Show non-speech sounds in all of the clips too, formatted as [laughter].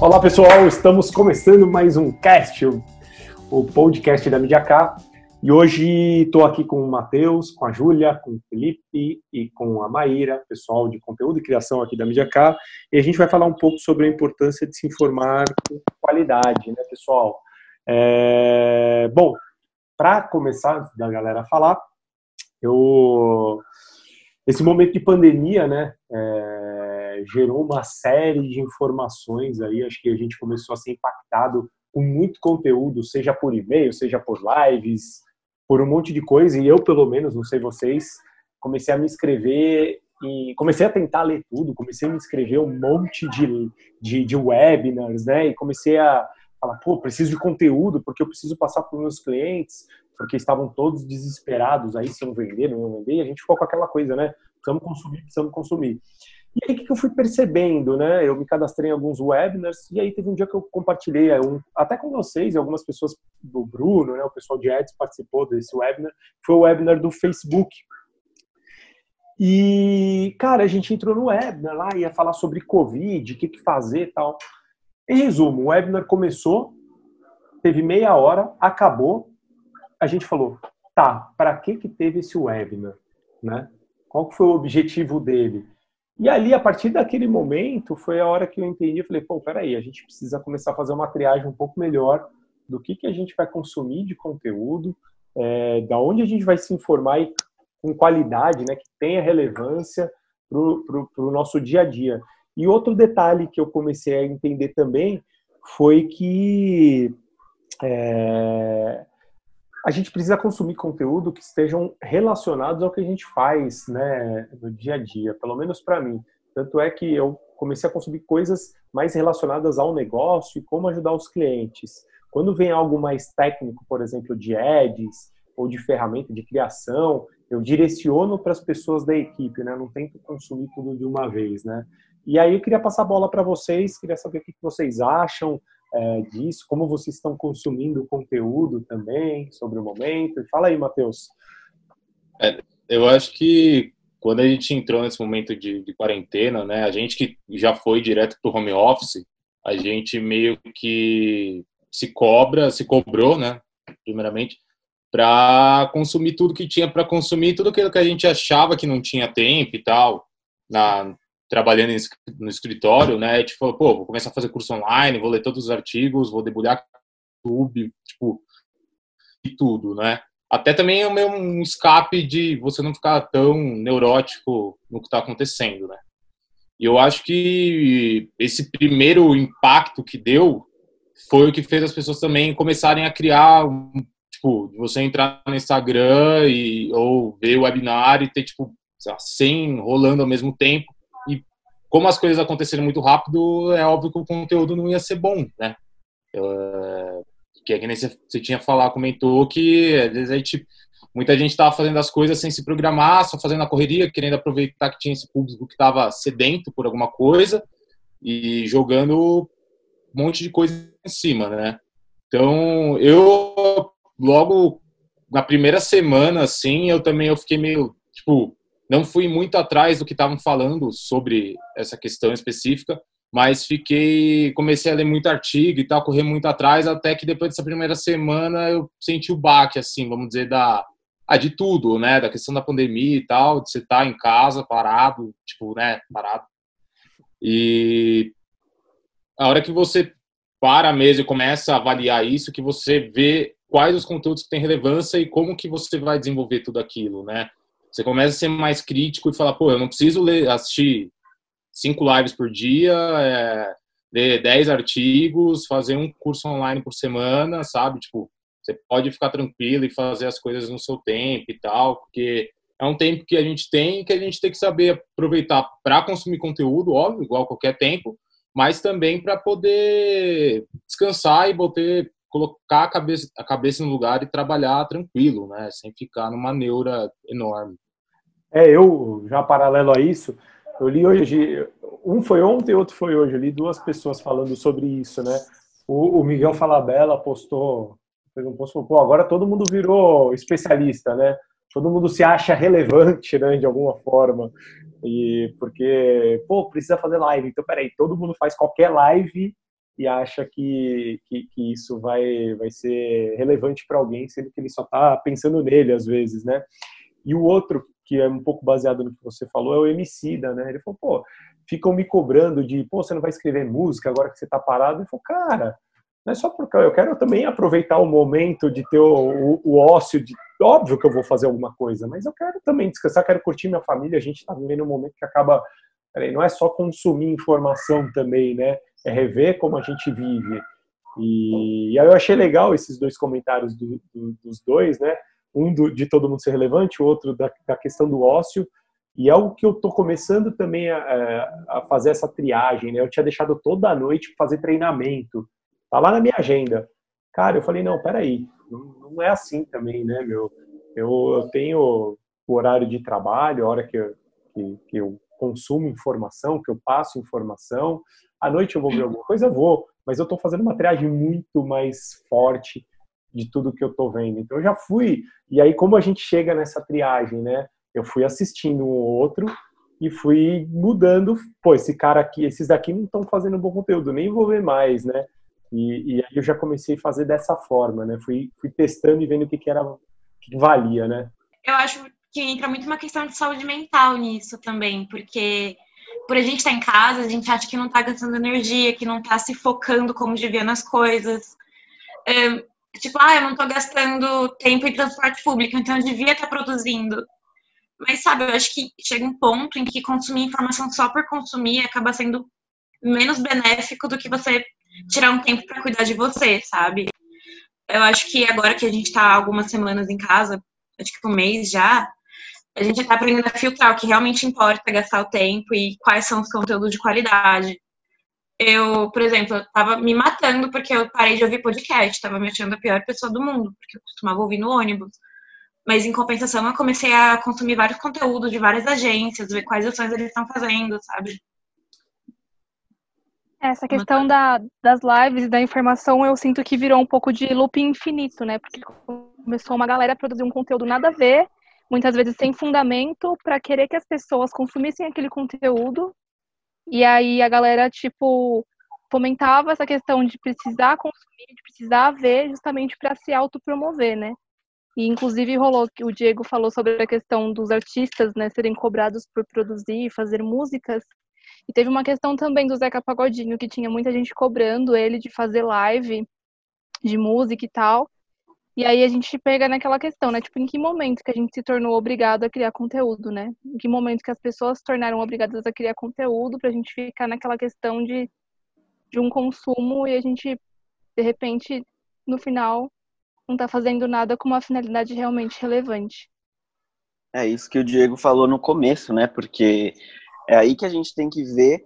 Olá pessoal, estamos começando mais um cast, o podcast da Mediacá. E hoje estou aqui com o Matheus, com a Júlia, com o Felipe e com a Maíra, pessoal de conteúdo e criação aqui da Mediacá. E a gente vai falar um pouco sobre a importância de se informar com qualidade, né, pessoal? É... Bom, para começar, da galera falar, eu esse momento de pandemia, né, é, gerou uma série de informações aí, acho que a gente começou a ser impactado com muito conteúdo, seja por e-mail, seja por lives, por um monte de coisa, e eu, pelo menos, não sei vocês, comecei a me inscrever e comecei a tentar ler tudo, comecei a me inscrever um monte de, de, de webinars, né, e comecei a falar, pô, preciso de conteúdo, porque eu preciso passar para os meus clientes, porque estavam todos desesperados aí se iam vender, não vender, e a gente ficou com aquela coisa, né? Precisamos consumir, precisamos consumir. E aí, o que eu fui percebendo, né? Eu me cadastrei em alguns webinars, e aí teve um dia que eu compartilhei, um, até com vocês, e algumas pessoas do Bruno, né? O pessoal de Ads participou desse webinar, foi o webinar do Facebook. E, cara, a gente entrou no webinar lá, ia falar sobre Covid, o que, que fazer e tal. Em resumo, o webinar começou, teve meia hora, acabou, a gente falou, tá, para que que teve esse webinar, né? Qual que foi o objetivo dele? E ali, a partir daquele momento, foi a hora que eu entendi, falei, pô, peraí, a gente precisa começar a fazer uma triagem um pouco melhor do que que a gente vai consumir de conteúdo, é, da onde a gente vai se informar e com qualidade, né, que tenha relevância para o nosso dia a dia. E outro detalhe que eu comecei a entender também foi que é, a gente precisa consumir conteúdo que estejam relacionados ao que a gente faz né, no dia a dia, pelo menos para mim. Tanto é que eu comecei a consumir coisas mais relacionadas ao negócio e como ajudar os clientes. Quando vem algo mais técnico, por exemplo, de ads ou de ferramenta de criação, eu direciono para as pessoas da equipe, né? Não tento consumir tudo de uma vez, né? E aí eu queria passar a bola para vocês, queria saber o que vocês acham, é, disso, como vocês estão consumindo conteúdo também sobre o momento. Fala aí, Matheus. É, eu acho que quando a gente entrou nesse momento de, de quarentena, né, a gente que já foi direto para o home office, a gente meio que se cobra, se cobrou, né, primeiramente, para consumir tudo que tinha para consumir, tudo aquilo que a gente achava que não tinha tempo e tal, na, trabalhando no escritório, né? Falou, pô, vou começar a fazer curso online, vou ler todos os artigos, vou debulhar YouTube, tipo, e tudo, né? Até também é um escape de você não ficar tão neurótico no que está acontecendo, né? E eu acho que esse primeiro impacto que deu foi o que fez as pessoas também começarem a criar, tipo, você entrar no Instagram e, ou ver o webinar e ter, tipo, 100 rolando ao mesmo tempo como as coisas aconteceram muito rápido, é óbvio que o conteúdo não ia ser bom, né? Uh, que é que nem você, você tinha falado, comentou que às vezes a gente, muita gente estava fazendo as coisas sem se programar, só fazendo a correria, querendo aproveitar que tinha esse público que estava sedento por alguma coisa e jogando um monte de coisa em cima, né? Então, eu logo na primeira semana, assim, eu também eu fiquei meio, tipo, não fui muito atrás do que estavam falando sobre essa questão específica, mas fiquei, comecei a ler muito artigo e tal, correr muito atrás, até que depois dessa primeira semana eu senti o baque, assim, vamos dizer, da, ah, de tudo, né, da questão da pandemia e tal, de você estar tá em casa, parado, tipo, né, parado. E a hora que você para mesmo e começa a avaliar isso, que você vê quais os conteúdos que têm relevância e como que você vai desenvolver tudo aquilo, né? Você começa a ser mais crítico e falar, pô, eu não preciso ler, assistir cinco lives por dia, é, ler dez artigos, fazer um curso online por semana, sabe? Tipo, você pode ficar tranquilo e fazer as coisas no seu tempo e tal, porque é um tempo que a gente tem que a gente tem que saber aproveitar para consumir conteúdo, óbvio, igual qualquer tempo, mas também para poder descansar e botar, colocar a cabeça, a cabeça no lugar e trabalhar tranquilo, né? Sem ficar numa neura enorme. É, eu, já paralelo a isso, eu li hoje, um foi ontem, outro foi hoje, eu li duas pessoas falando sobre isso, né? O, o Miguel Falabella postou, fez um post, pô, agora todo mundo virou especialista, né? Todo mundo se acha relevante, né, de alguma forma. E porque, pô, precisa fazer live. Então, peraí, todo mundo faz qualquer live e acha que, que, que isso vai, vai ser relevante para alguém, sendo que ele só está pensando nele às vezes, né? E o outro, que é um pouco baseado no que você falou, é o Emicida, né? Ele falou, pô, ficam me cobrando de, pô, você não vai escrever música agora que você está parado? Ele falou, cara, não é só porque eu quero também aproveitar o momento de ter o, o, o, ócio, de, óbvio que eu vou fazer alguma coisa, mas eu quero também descansar, quero curtir minha família, a gente está vivendo um momento que acaba, peraí, não é só consumir informação também, né? É rever como a gente vive. E, e aí eu achei legal esses dois comentários do, do, dos dois, né? Um do, de todo mundo ser relevante, o outro da, da questão do ócio, e é algo que eu estou começando também a, a, fazer essa triagem, né? Eu tinha deixado toda a noite fazer treinamento. Tá lá na minha agenda. Cara, eu falei, não, peraí, não, não é assim também, né, meu? Eu, eu tenho o horário de trabalho, a hora que eu, que, que eu consumo informação, que eu passo informação. À noite eu vou ver alguma coisa, vou, mas eu estou fazendo uma triagem muito mais forte de tudo que eu estou vendo. Então eu já fui, e aí como a gente chega nessa triagem, né? Eu fui assistindo um ou outro e fui mudando. Pô, esse cara aqui, esses daqui não estão fazendo bom conteúdo, nem vou ver mais, né? E, e, aí eu já comecei a fazer dessa forma, né? Fui, fui testando e vendo o que, que era, que valia, né? Eu acho que entra muito uma questão de saúde mental nisso também, porque por a gente estar em casa, a gente acha que não está gastando energia, que não está se focando como devia nas coisas. É, tipo, ah, eu não estou gastando tempo em transporte público, então eu devia estar tá produzindo. Mas, sabe, eu acho que chega um ponto em que consumir informação só por consumir acaba sendo menos benéfico do que você tirar um tempo para cuidar de você, sabe? Eu acho que agora que a gente está algumas semanas em casa, acho que um mês já, a gente está aprendendo a filtrar o que realmente importa, gastar o tempo e quais são os conteúdos de qualidade. Eu, por exemplo, estava me matando porque eu parei de ouvir podcast, estava me achando a pior pessoa do mundo, porque eu costumava ouvir no ônibus. Mas em compensação, eu comecei a consumir vários conteúdos de várias agências, ver quais ações eles estão fazendo, sabe? Essa questão da, das lives e da informação eu sinto que virou um pouco de loop infinito, né? Porque começou uma galera a produzir um conteúdo nada a ver, muitas vezes sem fundamento, para querer que as pessoas consumissem aquele conteúdo. E aí a galera, tipo, fomentava essa questão de precisar consumir, de precisar ver, justamente para se autopromover, né? E inclusive rolou que o Diego falou sobre a questão dos artistas, né, serem cobrados por produzir e fazer músicas. E teve uma questão também do Zeca Pagodinho, que tinha muita gente cobrando ele de fazer live de música e tal. E aí a gente pega naquela questão, né? Tipo, em que momento que a gente se tornou obrigado a criar conteúdo, né? Em que momento que as pessoas se tornaram obrigadas a criar conteúdo pra gente ficar naquela questão de, de um consumo e a gente, de repente, no final, não tá fazendo nada com uma finalidade realmente relevante. É isso que o Diego falou no começo, né? Porque é aí que a gente tem que ver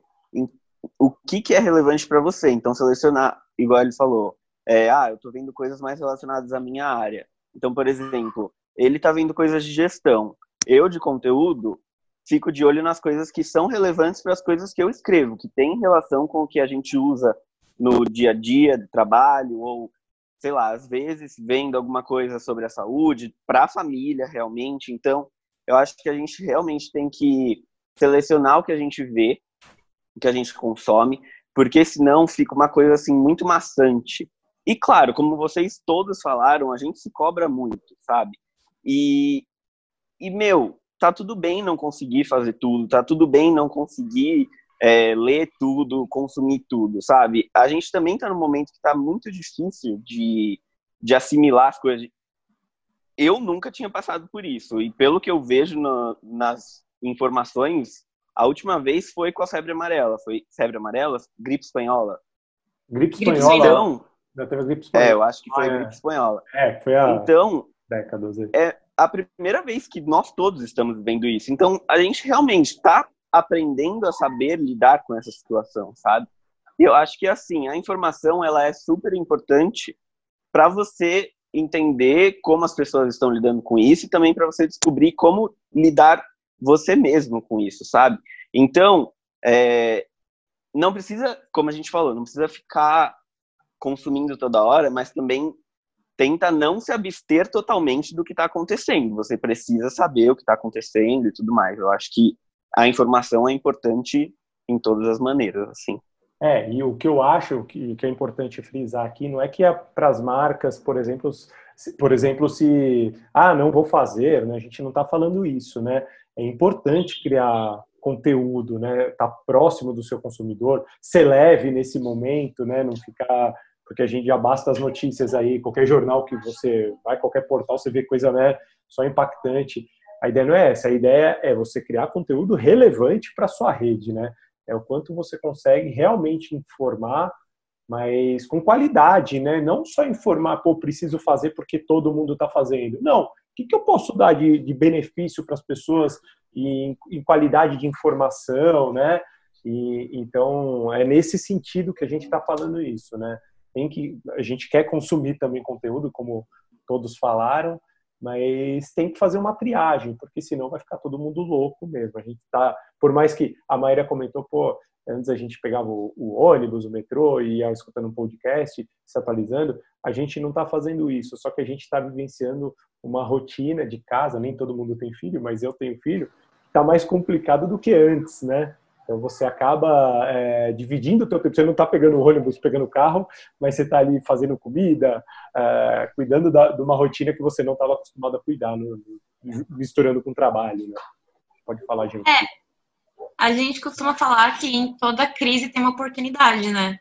o que, que é relevante para você. Então, selecionar, igual ele falou, é, ah, eu estou vendo coisas mais relacionadas à minha área. Então, por exemplo, ele está vendo coisas de gestão. Eu, de conteúdo, fico de olho nas coisas que são relevantes para as coisas que eu escrevo, que tem relação com o que a gente usa no dia a dia de trabalho, ou, sei lá, às vezes vendo alguma coisa sobre a saúde, para a família, realmente. Então, eu acho que a gente realmente tem que selecionar o que a gente vê, o que a gente consome, porque senão fica uma coisa assim muito maçante. E claro, como vocês todos falaram, a gente se cobra muito, sabe? E, e meu, tá tudo bem não conseguir fazer tudo, tá tudo bem não conseguir é, ler tudo, consumir tudo, sabe? A gente também tá num momento que tá muito difícil de, de assimilar as coisas. Eu nunca tinha passado por isso, e pelo que eu vejo no, nas informações, a última vez foi com a febre amarela. Foi febre amarela? Gripe espanhola. Gripe espanhola? Então, já teve gripe espanhola. É, eu acho que foi ah, a gripe é. espanhola. É, foi a então, décadas aí. É a primeira vez que nós todos estamos vendo isso. Então, a gente realmente está aprendendo a saber lidar com essa situação, sabe? E eu acho que, assim, a informação, ela é super importante para você entender como as pessoas estão lidando com isso e também para você descobrir como lidar você mesmo com isso, sabe? Então, é, não precisa, como a gente falou, não precisa ficar consumindo toda hora, mas também tenta não se abster totalmente do que está acontecendo. Você precisa saber o que está acontecendo e tudo mais. Eu acho que a informação é importante em todas as maneiras, assim. É, e o que eu acho que, que é importante frisar aqui não é que é para as marcas, por exemplo, se, por exemplo, se ah, não vou fazer, né? A gente não está falando isso, né? É importante criar conteúdo, né? Tá próximo do seu consumidor, ser leve nesse momento, né? Não ficar porque a gente já basta as notícias aí, qualquer jornal que você vai, qualquer portal, você vê coisa, né? Só impactante. A ideia não é essa, a ideia é você criar conteúdo relevante para sua rede, né? É o quanto você consegue realmente informar, mas com qualidade, né? Não só informar, pô, preciso fazer porque todo mundo está fazendo. Não, o que, que eu posso dar de, de benefício para as pessoas em, em, qualidade de informação, né? E, então, é nesse sentido que a gente está falando isso, né? Tem que, a gente quer consumir também conteúdo, como todos falaram, mas tem que fazer uma triagem, porque senão vai ficar todo mundo louco mesmo. A gente tá, por mais que a Maíra comentou, pô, antes a gente pegava o, o ônibus, o metrô e ia escutando um podcast, se atualizando, a gente não está fazendo isso, só que a gente está vivenciando uma rotina de casa, nem todo mundo tem filho, mas eu tenho filho, está mais complicado do que antes, né? Então você acaba é, dividindo o teu tempo. Você não está pegando o ônibus, pegando o carro, mas você está ali fazendo comida, é, cuidando da, de uma rotina que você não estava acostumado a cuidar, no, misturando com o trabalho. Né? Pode falar, gente. É, a gente costuma falar que em toda crise tem uma oportunidade, né?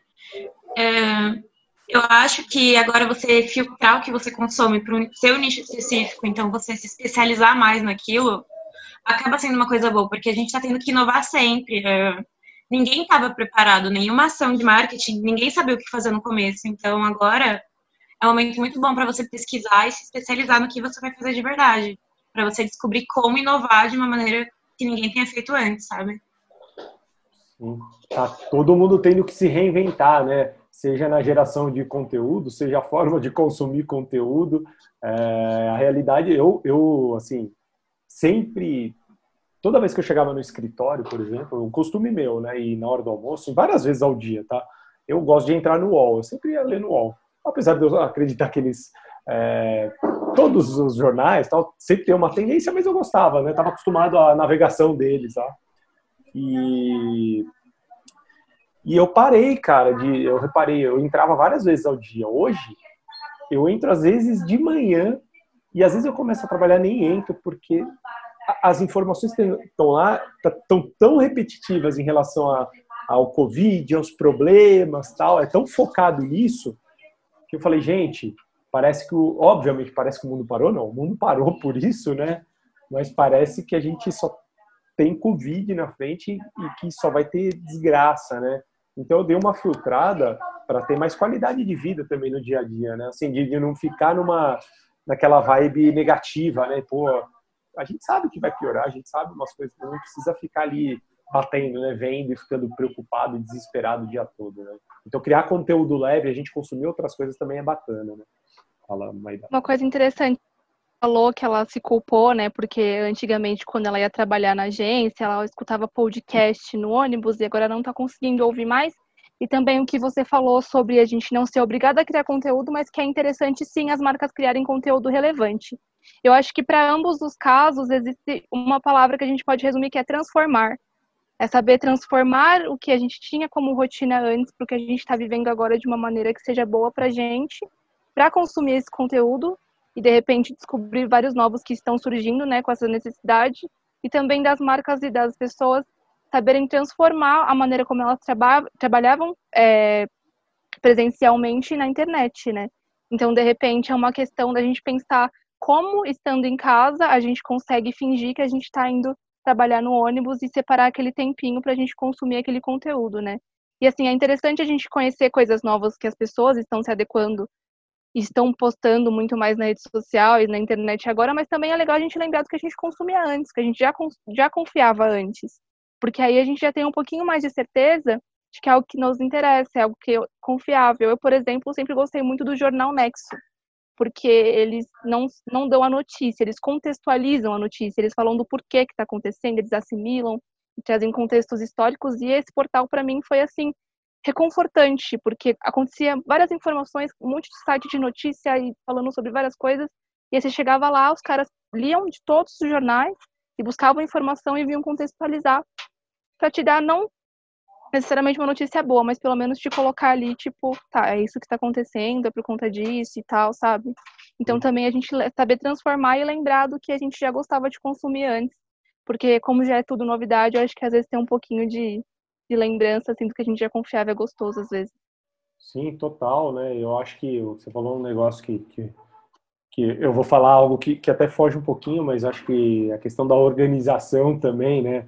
É, eu acho que agora você filtrar o que você consome para o seu nicho específico, então você se especializar mais naquilo, acaba sendo uma coisa boa, porque a gente está tendo que inovar sempre. É, ninguém estava preparado, nenhuma ação de marketing, ninguém sabia o que fazer no começo. Então agora é um momento muito bom para você pesquisar e se especializar no que você vai fazer de verdade, para você descobrir como inovar de uma maneira que ninguém tenha feito antes, sabe? Sim. Tá todo mundo tendo que se reinventar, né? Seja na geração de conteúdo, seja a forma de consumir conteúdo. É, a realidade, eu, eu, assim, sempre, toda vez que eu chegava no escritório, por exemplo, um costume meu, né, e na hora do almoço, várias vezes ao dia, tá? Eu gosto de entrar no UOL, eu sempre ia ler no UOL. Apesar de eu acreditar que eles é, todos os jornais tal, sempre tem uma tendência, mas eu gostava, né? Tava acostumado à navegação deles, tá? E e eu parei, cara, de eu reparei, eu entrava várias vezes ao dia. Hoje eu entro às vezes de manhã e às vezes eu começo a trabalhar nem entro, porque as informações que estão lá estão tá, tão repetitivas em relação a, ao Covid, aos problemas, tal, é tão focado nisso, que eu falei, gente, parece que, o, obviamente, parece que o mundo parou, não, o mundo parou [laughs] por isso, né? Mas parece que a gente só tem Covid na frente e que só vai ter desgraça, né? Então eu dei uma filtrada para ter mais qualidade de vida também no dia a dia, né? Assim, de não ficar numa naquela vibe negativa, né? Pô, a gente sabe que vai piorar, a gente sabe umas coisas, não precisa ficar ali batendo, né? Vendo e ficando preocupado e desesperado o dia todo, né? Então, criar conteúdo leve, a gente consumir outras coisas também é bacana, né? Fala, Maida. Uma coisa interessante, falou que ela se culpou, né? Porque antigamente, quando ela ia trabalhar na agência, ela escutava podcast no ônibus e agora não tá conseguindo ouvir mais e também o que você falou sobre a gente não ser obrigada a criar conteúdo, mas que é interessante sim as marcas criarem conteúdo relevante. Eu acho que para ambos os casos existe uma palavra que a gente pode resumir que é transformar. É saber transformar o que a gente tinha como rotina antes para o que a gente está vivendo agora de uma maneira que seja boa para a gente, para consumir esse conteúdo e de repente descobrir vários novos que estão surgindo, né, com essa necessidade e também das marcas e das pessoas saberem transformar a maneira como elas traba trabalhavam é, presencialmente na internet, né? Então, de repente, é uma questão da gente pensar como, estando em casa, a gente consegue fingir que a gente está indo trabalhar no ônibus e separar aquele tempinho para a gente consumir aquele conteúdo, né? E assim, é interessante a gente conhecer coisas novas que as pessoas estão se adequando estão postando muito mais na rede social e na internet agora, mas também é legal a gente lembrar do que a gente consumia antes, que a gente já, já confiava antes porque aí a gente já tem um pouquinho mais de certeza de que é algo que nos interessa, é algo que é confiável. Eu, por exemplo, sempre gostei muito do jornal Nexo, porque eles não, não dão a notícia, eles contextualizam a notícia, eles falam do porquê que está acontecendo, eles assimilam, trazem contextos históricos, e esse portal, para mim, foi assim, reconfortante, porque acontecia várias informações, um monte de site de notícia e falando sobre várias coisas, e aí você chegava lá, os caras liam de todos os jornais e buscavam informação e vinham contextualizar para te dar não necessariamente uma notícia boa, mas pelo menos te colocar ali, tipo, tá, é isso que está acontecendo, é por conta disso e tal, sabe? Então também a gente saber transformar e lembrar do que a gente já gostava de consumir antes. Porque como já é tudo novidade, eu acho que às vezes tem um pouquinho de, de lembrança, assim, do que a gente já confiava é gostoso às vezes. Sim, total, né? Eu acho que você falou um negócio que, que, que eu vou falar algo que, que até foge um pouquinho, mas acho que a questão da organização também, né?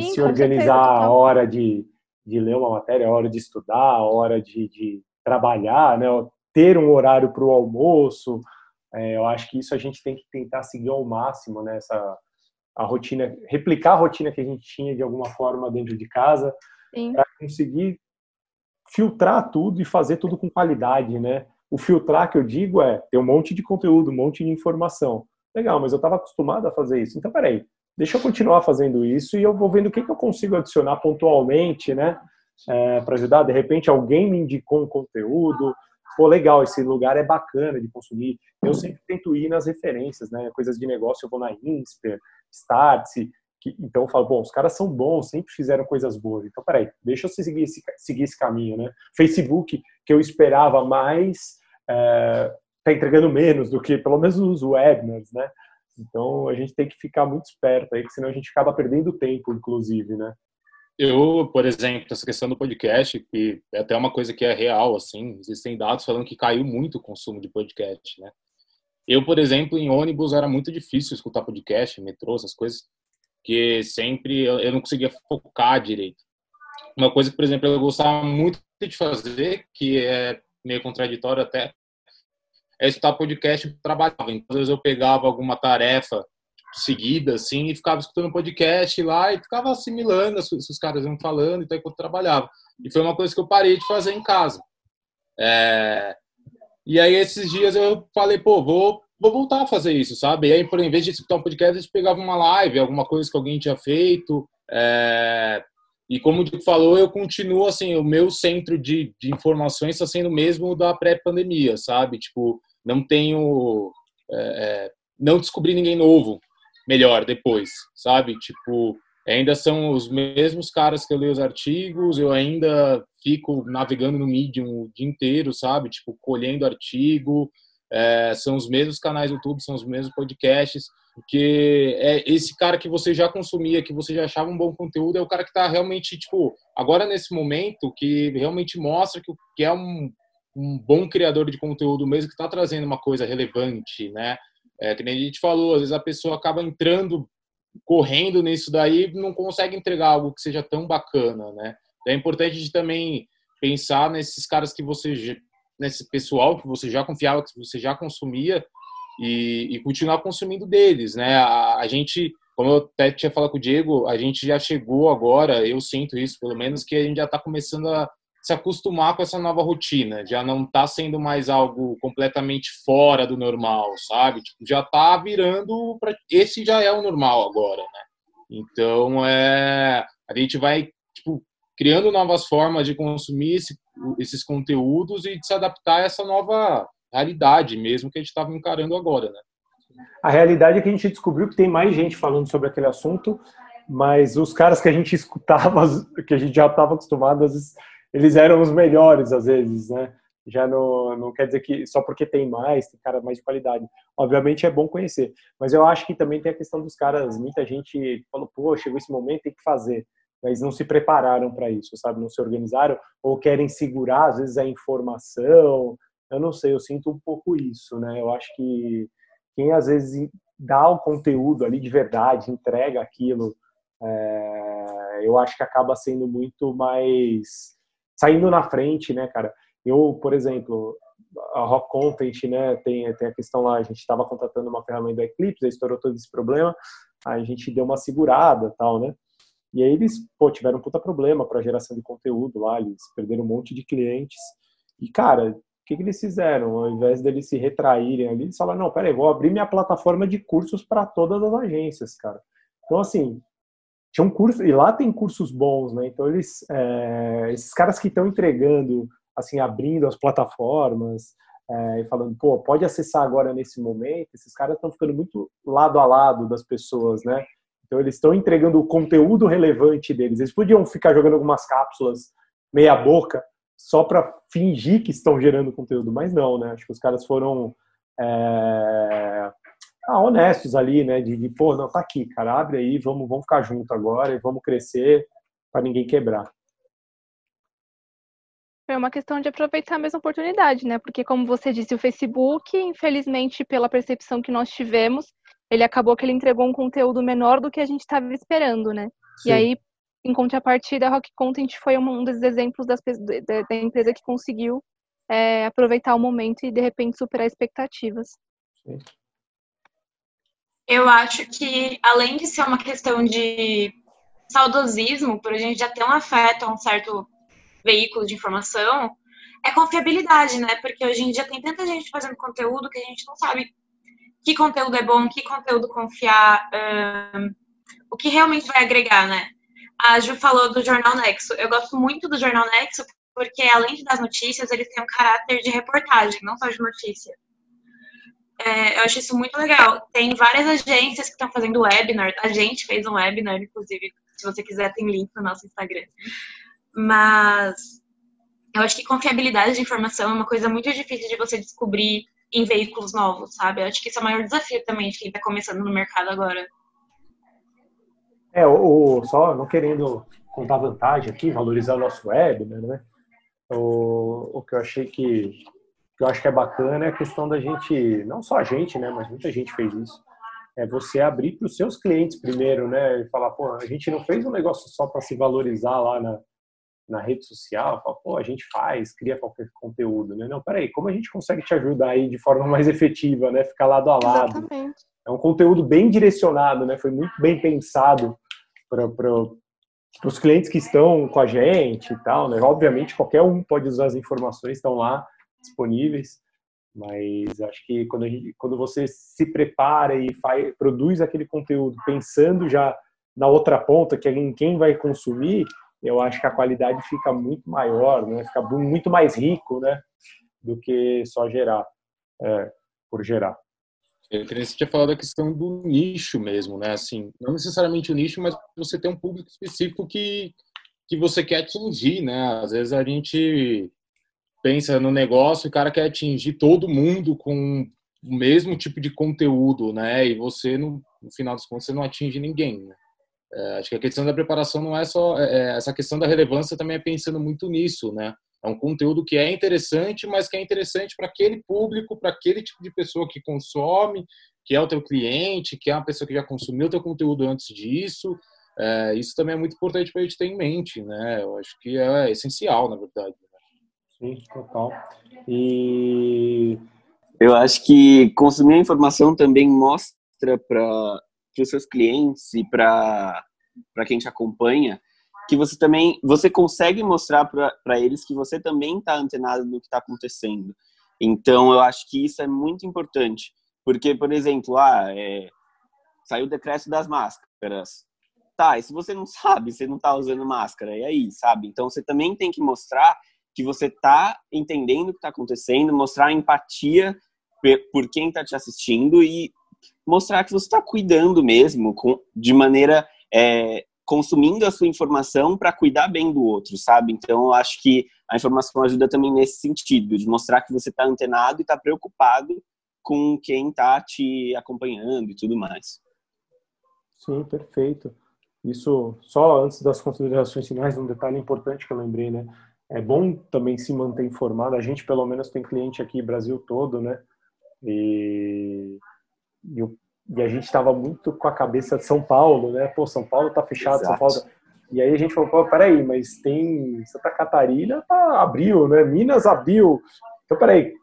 Sim, se organizar a hora de, de ler uma matéria, a hora de estudar, a hora de, de trabalhar, né? ter um horário para o almoço. É, eu acho que isso a gente tem que tentar seguir ao máximo, né? Essa, a rotina, replicar a rotina que a gente tinha de alguma forma dentro de casa, para conseguir filtrar tudo e fazer tudo com qualidade, né? O filtrar que eu digo é ter um monte de conteúdo, um monte de informação. Legal, mas eu estava acostumado a fazer isso. Então, peraí, deixa eu continuar fazendo isso e eu vou vendo o que, que eu consigo adicionar pontualmente, né? É, para ajudar. De repente, alguém me indicou um conteúdo. Pô, legal, esse lugar é bacana de consumir. Eu sempre tento ir nas referências, né? Coisas de negócio, eu vou na Insper, Startse. Que, então eu falo, bom, os caras são bons, sempre fizeram coisas boas. Então, peraí, deixa eu seguir esse, seguir esse caminho, né? Facebook, que eu esperava mais, é, tá entregando menos do que, pelo menos, os webinars, né? Então a gente tem que ficar muito esperto aí, senão a gente acaba perdendo tempo, inclusive, né? Eu, por exemplo, essa questão do podcast, que é até uma coisa que é real, assim, existem dados falando que caiu muito o consumo de podcast, né? Eu, por exemplo, em ônibus era muito difícil escutar podcast, metrô, essas coisas, que sempre eu não conseguia focar direito. Uma coisa que, por exemplo, eu gostava muito de fazer, que é meio contraditório até, é escutar podcast que trabalhava. Então, às vezes eu pegava alguma tarefa seguida, assim, e ficava escutando podcast lá e ficava assimilando as, os caras iam falando, então, enquanto trabalhava. E foi uma coisa que eu parei de fazer em casa. É... E aí, esses dias eu falei, pô, vou, vou voltar a fazer isso, sabe? E aí, por vez de escutar um podcast, a gente pegava uma live, alguma coisa que alguém tinha feito. É... E como o Diego falou, eu continuo, assim, o meu centro de, de informações está sendo o mesmo da pré-pandemia, sabe? Tipo, não tenho. É, é, não descobri ninguém novo, melhor depois, sabe? Tipo, ainda são os mesmos caras que eu leio os artigos, eu ainda fico navegando no Medium o dia inteiro, sabe? Tipo, colhendo artigo, é, são os mesmos canais do YouTube, são os mesmos podcasts, porque é esse cara que você já consumia, que você já achava um bom conteúdo, é o cara que está realmente, tipo, agora nesse momento, que realmente mostra que, que é um, um bom criador de conteúdo mesmo que está trazendo uma coisa relevante, né? É, que nem a gente falou, às vezes a pessoa acaba entrando, correndo nisso daí não consegue entregar algo que seja tão bacana, né? É importante também pensar nesses caras que você, nesse pessoal que você já confiava, que você já consumia e, e continuar consumindo deles, né? A, a gente, como eu até tinha falado com o Diego, a gente já chegou agora, eu sinto isso pelo menos, que a gente já está começando a se acostumar com essa nova rotina, já não está sendo mais algo completamente fora do normal, sabe? Tipo, já está virando para esse já é o normal agora, né? Então é a gente vai tipo criando novas formas de consumir esse, esses conteúdos e de se adaptar a essa nova realidade mesmo que a gente estava encarando agora, né? A realidade é que a gente descobriu que tem mais gente falando sobre aquele assunto, mas os caras que a gente escutava, [laughs] que a gente já estava acostumado, às vezes eles eram os melhores às vezes, né? Já não, não quer dizer que só porque tem mais, tem cara mais de qualidade. Obviamente é bom conhecer, mas eu acho que também tem a questão dos caras. Muita gente falou, pô, chegou esse momento, tem que fazer, mas não se prepararam para isso, sabe? Não se organizaram ou querem segurar às vezes a informação. Eu não sei, eu sinto um pouco isso, né? Eu acho que quem às vezes dá o conteúdo ali de verdade, entrega aquilo, é, eu acho que acaba sendo muito mais saindo na frente, né, cara? Eu, por exemplo, a Rock Content, né, tem, tem a questão lá, a gente estava contratando uma ferramenta Eclipse, aí estourou todo esse problema, aí a gente deu uma segurada tal, né? E aí eles, pô, tiveram um puta problema para geração de conteúdo lá, eles perderam um monte de clientes. E, cara, o que, que eles fizeram? Ao invés deles se retraírem ali, eles falaram, não, peraí, vou abrir minha plataforma de cursos para todas as agências, cara. Então, assim, tinha um curso, e lá tem cursos bons, né? Então eles, é, esses caras que estão entregando, assim, abrindo as plataformas é, e falando, pô, pode acessar agora nesse momento, esses caras estão ficando muito lado a lado das pessoas, né? Então eles estão entregando o conteúdo relevante deles. Eles podiam ficar jogando algumas cápsulas meia boca só para fingir que estão gerando conteúdo, mas não, né? Acho que os caras foram é, ah, honestos ali, né? De, de, pô, não, tá aqui, cara, abre aí, vamos, vamos ficar junto agora e vamos crescer para ninguém quebrar. É uma questão de aproveitar a mesma oportunidade, né? Porque, como você disse, o Facebook, infelizmente, pela percepção que nós tivemos, ele acabou que ele entregou um conteúdo menor do que a gente estava esperando, né? Sim. E aí, em contrapartida, a Rock Content foi um dos exemplos das, da, da empresa que conseguiu é, aproveitar o momento e, de repente, superar expectativas. Sim. Eu acho que, além de ser uma questão de saudosismo, por a gente já ter um afeto a um certo veículo de informação, é confiabilidade, né? Porque hoje em dia tem tanta gente fazendo conteúdo que a gente não sabe que conteúdo é bom, que conteúdo confiar, um, o que realmente vai agregar, né? A Ju falou do Jornal Nexo. Eu gosto muito do Jornal Nexo porque, além das notícias, ele tem um caráter de reportagem, não só de notícia. É, eu acho isso muito legal. Tem várias agências que estão fazendo webinar. A gente fez um webinar, inclusive, se você quiser, tem link no nosso Instagram. Mas eu acho que confiabilidade de informação é uma coisa muito difícil de você descobrir em veículos novos, sabe? Eu acho que isso é o maior desafio também de quem está começando no mercado agora. É, o, só não querendo contar vantagem aqui, valorizar o nosso webinar, né? O, o que eu achei que que eu acho que é bacana é a questão da gente, não só a gente, né, mas muita gente fez isso. É você abrir para os seus clientes primeiro, né, e falar, pô, a gente não fez um negócio só para se valorizar lá na, na rede social, fala, pô, a gente faz, cria qualquer conteúdo, né? Não, peraí, como a gente consegue te ajudar aí de forma mais efetiva, né? Ficar lado a lado. Exatamente. É um conteúdo bem direcionado, né? Foi muito bem pensado para os clientes que estão com a gente e tal, né? Obviamente, qualquer um pode usar as informações, estão lá, disponíveis, mas acho que quando, gente, quando você se prepara e faz, produz aquele conteúdo pensando já na outra ponta, que é em quem vai consumir, eu acho que a qualidade fica muito maior, né? fica muito mais rico né? do que só gerar, é, por gerar. Eu queria que você tinha falado da questão do nicho mesmo, né? Assim, não necessariamente o nicho, mas você tem um público específico que, que você quer atingir, né? Às vezes a gente pensa no negócio e o cara quer atingir todo mundo com o mesmo tipo de conteúdo, né? E você, no, no final dos contos, você não atinge ninguém, né? É, acho que a questão da preparação não é só... É, é, essa questão da relevância também é pensando muito nisso, né? É um conteúdo que é interessante, mas que é interessante para aquele público, para aquele tipo de pessoa que consome, que é o teu cliente, que é uma pessoa que já consumiu teu conteúdo antes disso. É, isso também é muito importante para a gente ter em mente, né? Eu acho que é essencial, na verdade. Sim, total. E eu acho que consumir a informação também mostra para os seus clientes e para quem te acompanha que você também você consegue mostrar para eles que você também está antenado no que está acontecendo. Então eu acho que isso é muito importante, porque por exemplo, ah, é, saiu o decreto das máscaras. Tá, e se você não [laughs] sabe, você não está usando máscara, e aí, sabe? Então você também tem que mostrar que você está entendendo o que está acontecendo, mostrar empatia por quem está te assistindo e mostrar que você está cuidando mesmo, com, de maneira é, consumindo a sua informação para cuidar bem do outro, sabe? Então, eu acho que a informação ajuda também nesse sentido, de mostrar que você está antenado e está preocupado com quem está te acompanhando e tudo mais. Sim, perfeito. Isso, só antes das considerações finais, um detalhe importante que eu lembrei, né? É bom também se manter informado. A gente, pelo menos, tem cliente aqui Brasil todo, né? E, e, e a gente estava muito com a cabeça de São Paulo, né? Pô, São Paulo tá fechado, Exato. São Paulo. E aí a gente falou, pô, peraí, mas tem Santa Catarina tá, abriu, né? Minas abriu. Então, peraí,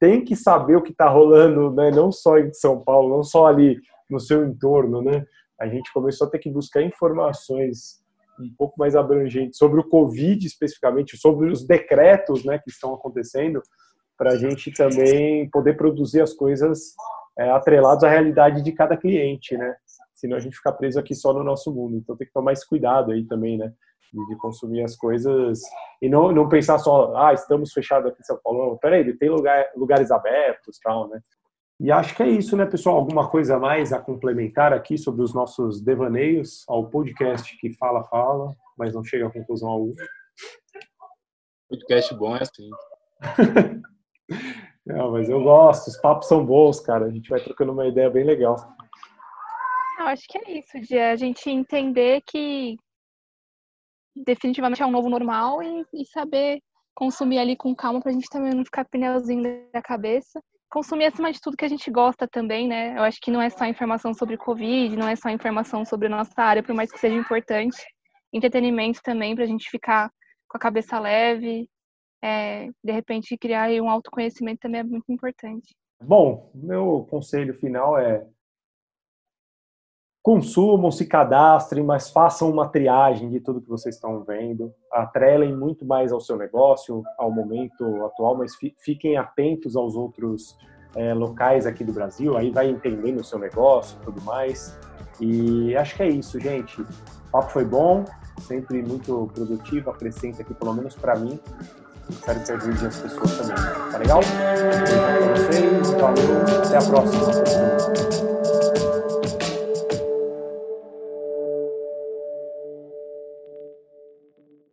tem que saber o que está rolando, né? Não só em São Paulo, não só ali no seu entorno, né? A gente começou a ter que buscar informações um pouco mais abrangente sobre o Covid especificamente, sobre os decretos né, que estão acontecendo, para a gente também poder produzir as coisas é, atreladas à realidade de cada cliente, né? Senão a gente fica preso aqui só no nosso mundo. Então tem que tomar esse cuidado aí também, né? De, consumir as coisas e não, não pensar só, ah, estamos fechados aqui em São Paulo. Peraí, tem lugar, lugares abertos, tal, né? E acho que é isso, né, pessoal? Alguma coisa mais a complementar aqui sobre os nossos devaneios ao podcast que fala, fala, mas não chega a conclusão alguma? Podcast bom é assim. [laughs] não, mas eu gosto, os papos são bons, cara. A gente vai trocando uma ideia bem legal. Eu acho que é isso, de a gente entender que definitivamente é um novo normal e, e saber consumir ali com calma para a gente também não ficar pneuzinho da cabeça consumir acima de tudo que a gente gosta também, né? Eu acho que não é só informação sobre Covid, não é só informação sobre a nossa área, por mais que seja importante. Entretenimento também, para a gente ficar com a cabeça leve. É, de repente, criar um autoconhecimento também é muito importante. Bom, meu conselho final é consumam, se cadastrem, mas façam uma triagem de tudo que vocês estão vendo, atrelem muito mais ao seu negócio, ao momento atual, mas fiquem atentos aos outros é, locais aqui do Brasil, aí vai entendendo o seu negócio e tudo mais. E acho que é isso, gente. O papo foi bom, sempre muito produtivo, acrescenta aqui, pelo menos para mim. Espero que ajude as pessoas também. Tá legal? Obrigado pra vocês, valeu, até a próxima.